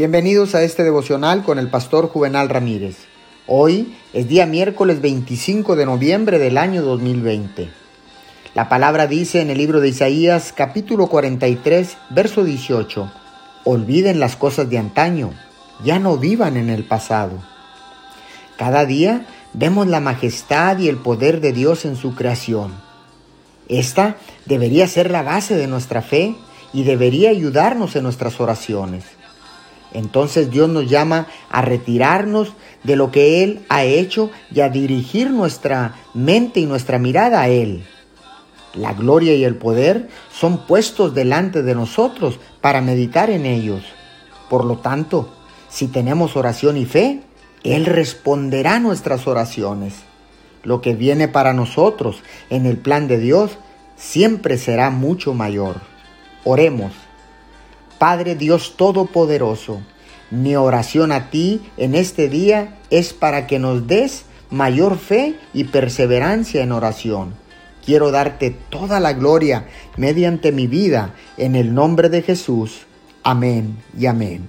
Bienvenidos a este devocional con el pastor Juvenal Ramírez. Hoy es día miércoles 25 de noviembre del año 2020. La palabra dice en el libro de Isaías capítulo 43, verso 18, Olviden las cosas de antaño, ya no vivan en el pasado. Cada día vemos la majestad y el poder de Dios en su creación. Esta debería ser la base de nuestra fe y debería ayudarnos en nuestras oraciones. Entonces Dios nos llama a retirarnos de lo que Él ha hecho y a dirigir nuestra mente y nuestra mirada a Él. La gloria y el poder son puestos delante de nosotros para meditar en ellos. Por lo tanto, si tenemos oración y fe, Él responderá nuestras oraciones. Lo que viene para nosotros en el plan de Dios siempre será mucho mayor. Oremos. Padre Dios Todopoderoso, mi oración a ti en este día es para que nos des mayor fe y perseverancia en oración. Quiero darte toda la gloria mediante mi vida en el nombre de Jesús. Amén y amén.